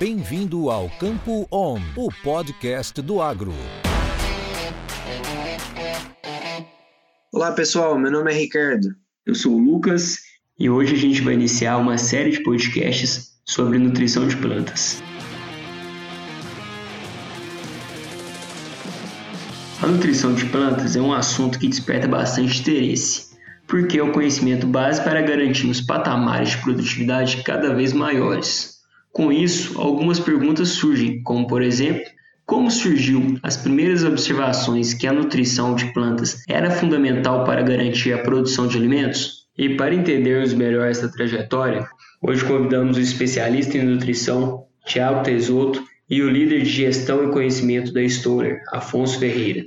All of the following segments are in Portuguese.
Bem-vindo ao Campo On, o podcast do agro. Olá pessoal, meu nome é Ricardo. Eu sou o Lucas e hoje a gente vai iniciar uma série de podcasts sobre nutrição de plantas. A nutrição de plantas é um assunto que desperta bastante interesse, porque é o conhecimento base para garantirmos patamares de produtividade cada vez maiores. Com isso, algumas perguntas surgem, como por exemplo, como surgiu as primeiras observações que a nutrição de plantas era fundamental para garantir a produção de alimentos? E para entendermos melhor essa trajetória, hoje convidamos o especialista em nutrição, Tiago Tesoto, e o líder de gestão e conhecimento da Stoller, Afonso Ferreira.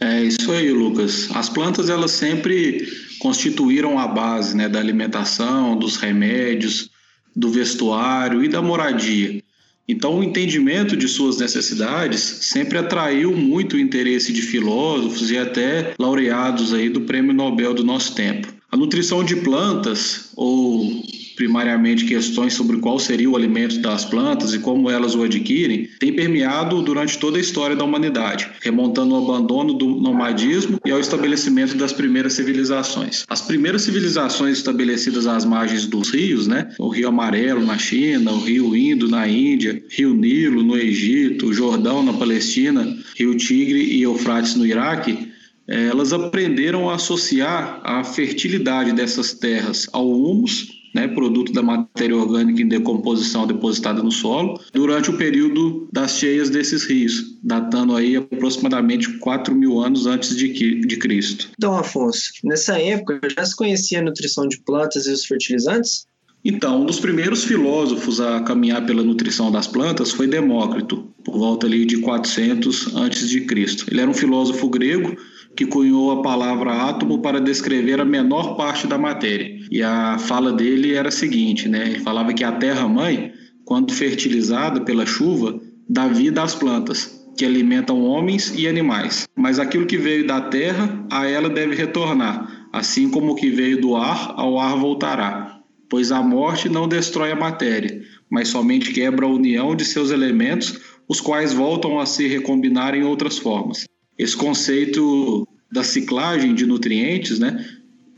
É isso aí, Lucas. As plantas elas sempre constituíram a base né, da alimentação, dos remédios, do vestuário e da moradia. Então, o entendimento de suas necessidades sempre atraiu muito o interesse de filósofos e até laureados aí do Prêmio Nobel do nosso tempo. A nutrição de plantas, ou primariamente questões sobre qual seria o alimento das plantas e como elas o adquirem, tem permeado durante toda a história da humanidade, remontando ao abandono do nomadismo e ao estabelecimento das primeiras civilizações. As primeiras civilizações estabelecidas às margens dos rios, né, o Rio Amarelo na China, o Rio Indo na Índia, Rio Nilo no Egito, Jordão na Palestina, Rio Tigre e Eufrates no Iraque, elas aprenderam a associar a fertilidade dessas terras ao humus né, produto da matéria orgânica em decomposição depositada no solo, durante o período das cheias desses rios, datando aí aproximadamente 4 mil anos antes de, de Cristo. Então, Afonso, nessa época já se conhecia a nutrição de plantas e os fertilizantes? Então, um dos primeiros filósofos a caminhar pela nutrição das plantas foi Demócrito, por volta ali de 400 antes de Cristo. Ele era um filósofo grego que cunhou a palavra átomo para descrever a menor parte da matéria. E a fala dele era a seguinte, né? Ele falava que a terra-mãe, quando fertilizada pela chuva, dá vida às plantas, que alimentam homens e animais. Mas aquilo que veio da terra, a ela deve retornar, assim como o que veio do ar, ao ar voltará. Pois a morte não destrói a matéria, mas somente quebra a união de seus elementos, os quais voltam a se recombinar em outras formas. Esse conceito da ciclagem de nutrientes, né,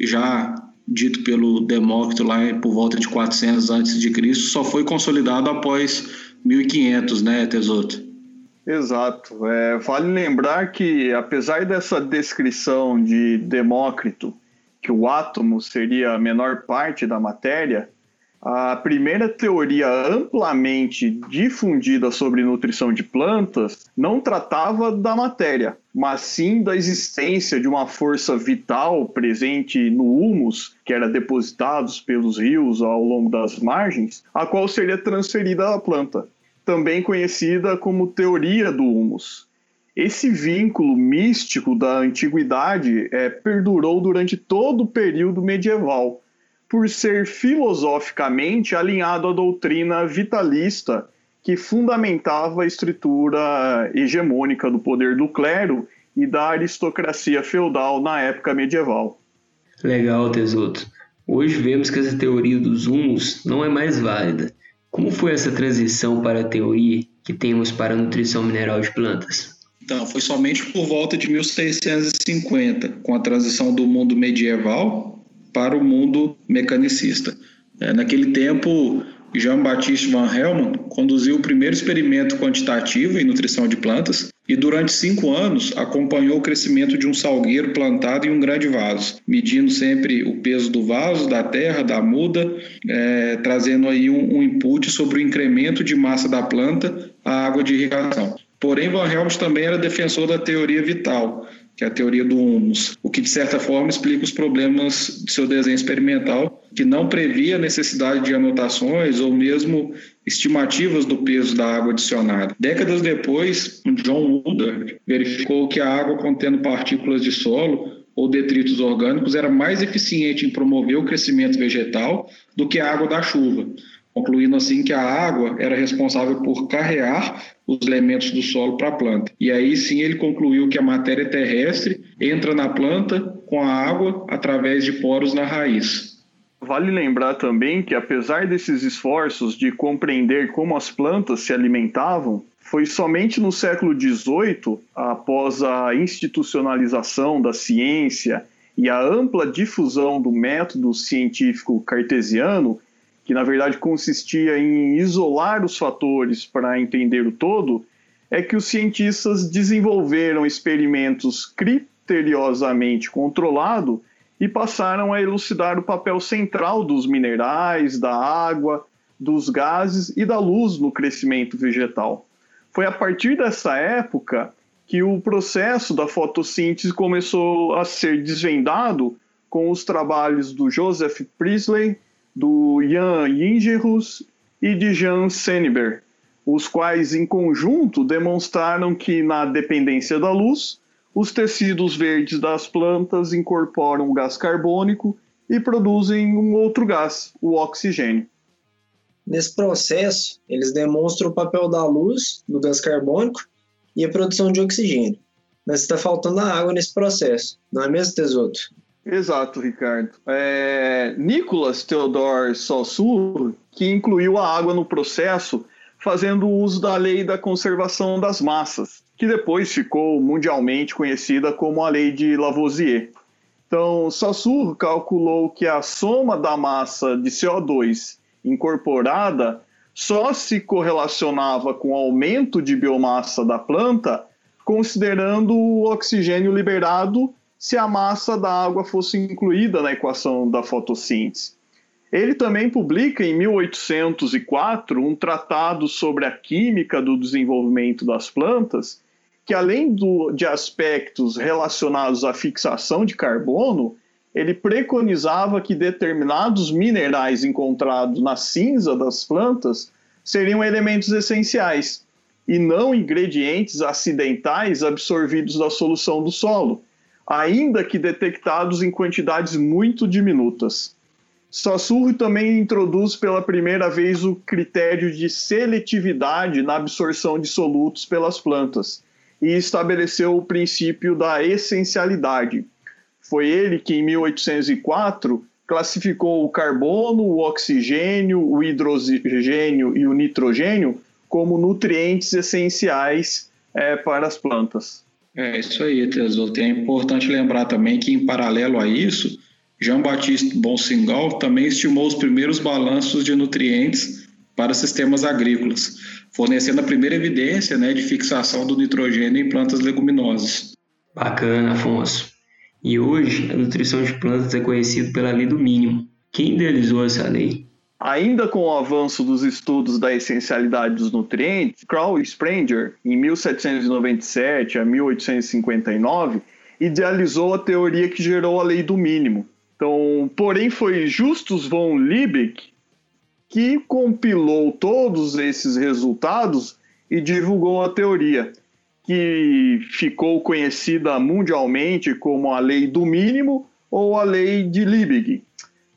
já dito pelo Demócrito lá por volta de 400 antes de Cristo, só foi consolidado após 1500, né, Tesoto? Exato. É, vale lembrar que, apesar dessa descrição de Demócrito, que o átomo seria a menor parte da matéria, a primeira teoria amplamente difundida sobre nutrição de plantas não tratava da matéria, mas sim da existência de uma força vital presente no humus, que era depositado pelos rios ao longo das margens, a qual seria transferida à planta, também conhecida como teoria do humus. Esse vínculo místico da antiguidade é, perdurou durante todo o período medieval por ser filosoficamente alinhado à doutrina vitalista que fundamentava a estrutura hegemônica do poder do clero e da aristocracia feudal na época medieval. Legal, Tesoto. Hoje vemos que essa teoria dos humus não é mais válida. Como foi essa transição para a teoria que temos para a nutrição mineral de plantas? Então, foi somente por volta de 1650, com a transição do mundo medieval para o mundo mecanicista. É, naquele tempo, Jean-Baptiste Van Helmont conduziu o primeiro experimento quantitativo em nutrição de plantas e durante cinco anos acompanhou o crescimento de um salgueiro plantado em um grande vaso, medindo sempre o peso do vaso, da terra, da muda, é, trazendo aí um, um input sobre o incremento de massa da planta à água de irrigação. Porém, Van Helmont também era defensor da teoria vital, que é a teoria do humus, o que de certa forma explica os problemas de seu desenho experimental, que não previa a necessidade de anotações ou mesmo estimativas do peso da água adicionada. Décadas depois, John Woodard verificou que a água contendo partículas de solo ou detritos orgânicos era mais eficiente em promover o crescimento vegetal do que a água da chuva, concluindo assim que a água era responsável por carrear os elementos do solo para a planta. E aí sim ele concluiu que a matéria terrestre entra na planta com a água através de poros na raiz. Vale lembrar também que, apesar desses esforços de compreender como as plantas se alimentavam, foi somente no século XVIII, após a institucionalização da ciência e a ampla difusão do método científico cartesiano, que na verdade consistia em isolar os fatores para entender o todo, é que os cientistas desenvolveram experimentos criteriosamente controlados e passaram a elucidar o papel central dos minerais, da água, dos gases e da luz no crescimento vegetal. Foi a partir dessa época que o processo da fotossíntese começou a ser desvendado com os trabalhos do Joseph Priestley, do Jan Ingerus e de Jean Senneber, os quais em conjunto demonstraram que na dependência da luz, os tecidos verdes das plantas incorporam gás carbônico e produzem um outro gás, o oxigênio. Nesse processo, eles demonstram o papel da luz, do gás carbônico e a produção de oxigênio. Mas está faltando a água nesse processo, não é mesmo, Tesoto? Exato, Ricardo. É, Nicolas Theodor Saussure, que incluiu a água no processo, fazendo uso da lei da conservação das massas, que depois ficou mundialmente conhecida como a lei de Lavoisier. Então, Saussure calculou que a soma da massa de CO2 incorporada só se correlacionava com o aumento de biomassa da planta, considerando o oxigênio liberado se a massa da água fosse incluída na equação da fotossíntese. Ele também publica em 1804 um tratado sobre a química do desenvolvimento das plantas, que além do, de aspectos relacionados à fixação de carbono, ele preconizava que determinados minerais encontrados na cinza das plantas seriam elementos essenciais e não ingredientes acidentais absorvidos da solução do solo, ainda que detectados em quantidades muito diminutas. Saussure também introduz pela primeira vez o critério de seletividade na absorção de solutos pelas plantas e estabeleceu o princípio da essencialidade, foi ele que, em 1804, classificou o carbono, o oxigênio, o hidrogênio e o nitrogênio como nutrientes essenciais é, para as plantas. É isso aí, Tesouro. É importante lembrar também que, em paralelo a isso, Jean-Baptiste Bonsingal também estimou os primeiros balanços de nutrientes para sistemas agrícolas, fornecendo a primeira evidência né, de fixação do nitrogênio em plantas leguminosas. Bacana, Afonso. E hoje, a nutrição de plantas é conhecida pela lei do mínimo. Quem idealizou essa lei? Ainda com o avanço dos estudos da essencialidade dos nutrientes, Crow e Sprenger, em 1797 a 1859, idealizou a teoria que gerou a lei do mínimo. Então, porém, foi Justus von Liebig que compilou todos esses resultados e divulgou a teoria que ficou conhecida mundialmente como a lei do mínimo ou a lei de Liebig.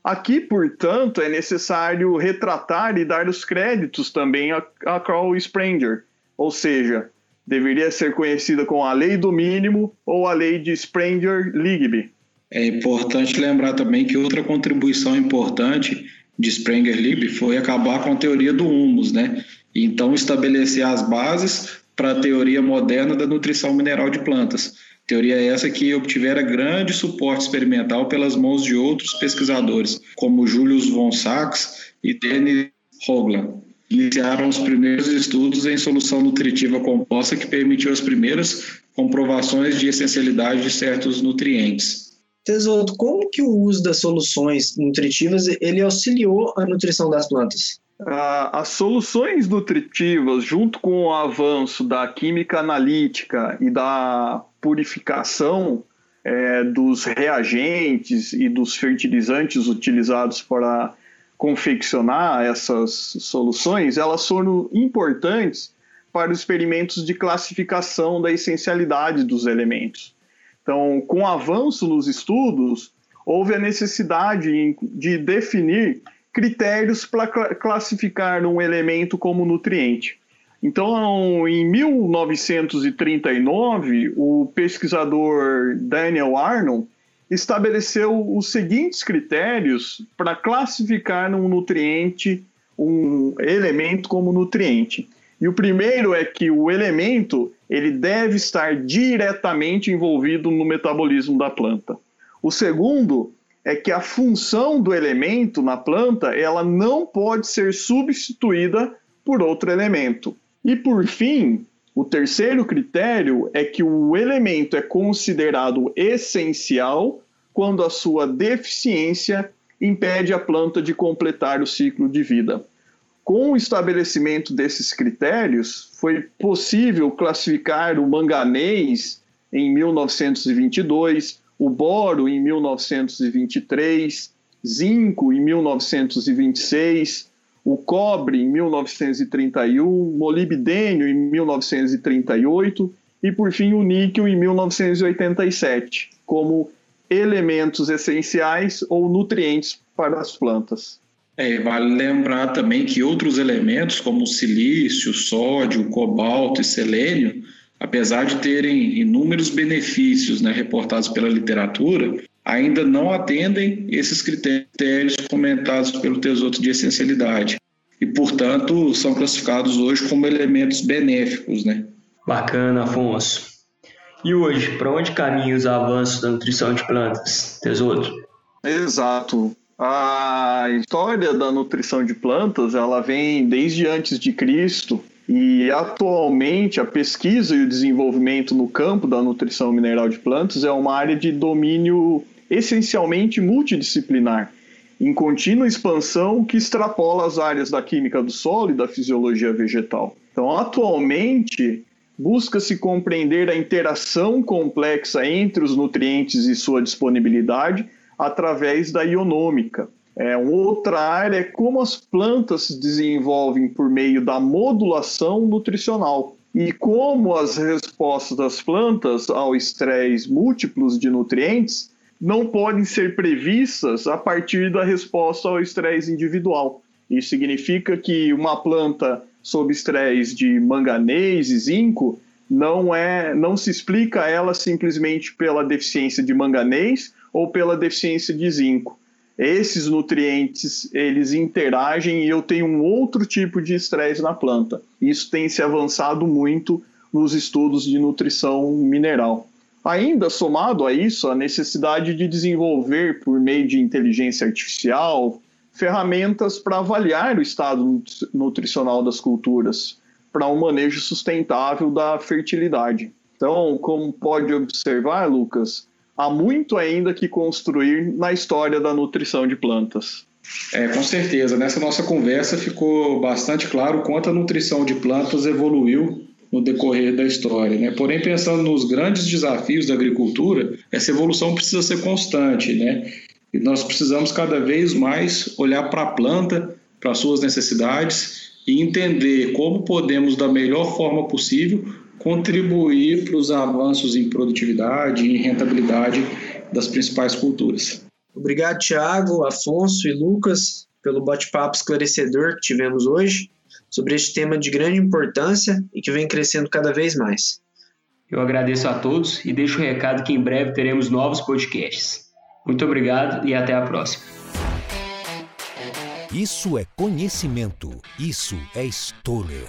Aqui, portanto, é necessário retratar e dar os créditos também a, a Carl Sprenger, ou seja, deveria ser conhecida como a lei do mínimo ou a lei de Sprenger-Liebig. É importante lembrar também que outra contribuição importante de Sprenger-Liebig foi acabar com a teoria do humus, né? Então estabelecer as bases para a teoria moderna da nutrição mineral de plantas. Teoria essa que obtivera grande suporte experimental pelas mãos de outros pesquisadores, como Julius von Sachs e Denis Hoglan. Iniciaram os primeiros estudos em solução nutritiva composta que permitiu as primeiras comprovações de essencialidade de certos nutrientes. Tesouro, como que o uso das soluções nutritivas ele auxiliou a nutrição das plantas? as soluções nutritivas, junto com o avanço da química analítica e da purificação é, dos reagentes e dos fertilizantes utilizados para confeccionar essas soluções, elas foram importantes para os experimentos de classificação da essencialidade dos elementos. Então, com o avanço nos estudos, houve a necessidade de definir critérios para classificar um elemento como nutriente. Então, em 1939, o pesquisador Daniel Arnold estabeleceu os seguintes critérios para classificar um nutriente, um elemento como nutriente. E o primeiro é que o elemento ele deve estar diretamente envolvido no metabolismo da planta. O segundo é que a função do elemento na planta ela não pode ser substituída por outro elemento. E por fim, o terceiro critério é que o elemento é considerado essencial quando a sua deficiência impede a planta de completar o ciclo de vida. Com o estabelecimento desses critérios, foi possível classificar o manganês em 1922, o boro em 1923, zinco em 1926, o cobre em 1931, molibdênio em 1938 e, por fim, o níquel em 1987, como elementos essenciais ou nutrientes para as plantas. É, vale lembrar também que outros elementos, como o silício, sódio, cobalto e selênio, apesar de terem inúmeros benefícios né, reportados pela literatura, ainda não atendem esses critérios comentados pelo Tesouro de essencialidade e, portanto, são classificados hoje como elementos benéficos. Né? Bacana, Afonso. E hoje, para onde caminham os avanços da nutrição de plantas, Tesouro? Exato. A história da nutrição de plantas, ela vem desde antes de Cristo e atualmente a pesquisa e o desenvolvimento no campo da nutrição mineral de plantas é uma área de domínio essencialmente multidisciplinar, em contínua expansão que extrapola as áreas da química do solo e da fisiologia vegetal. Então, atualmente, busca-se compreender a interação complexa entre os nutrientes e sua disponibilidade através da ionômica. É, outra área é como as plantas se desenvolvem por meio da modulação nutricional e como as respostas das plantas ao estresse múltiplos de nutrientes não podem ser previstas a partir da resposta ao estresse individual. Isso significa que uma planta sob estresse de manganês e zinco não é, não se explica ela simplesmente pela deficiência de manganês ou pela deficiência de zinco. Esses nutrientes, eles interagem e eu tenho um outro tipo de estresse na planta. Isso tem se avançado muito nos estudos de nutrição mineral. Ainda somado a isso, a necessidade de desenvolver, por meio de inteligência artificial, ferramentas para avaliar o estado nutricional das culturas, para um manejo sustentável da fertilidade. Então, como pode observar, Lucas, há muito ainda que construir na história da nutrição de plantas. É, com certeza. Nessa nossa conversa ficou bastante claro quanto a nutrição de plantas evoluiu no decorrer da história. Né? Porém, pensando nos grandes desafios da agricultura, essa evolução precisa ser constante. Né? E nós precisamos cada vez mais olhar para a planta, para as suas necessidades e entender como podemos, da melhor forma possível, contribuir para os avanços em produtividade e em rentabilidade das principais culturas. Obrigado, Tiago, Afonso e Lucas, pelo bate-papo esclarecedor que tivemos hoje sobre este tema de grande importância e que vem crescendo cada vez mais. Eu agradeço a todos e deixo o recado que em breve teremos novos podcasts. Muito obrigado e até a próxima. Isso é conhecimento. Isso é Stoller.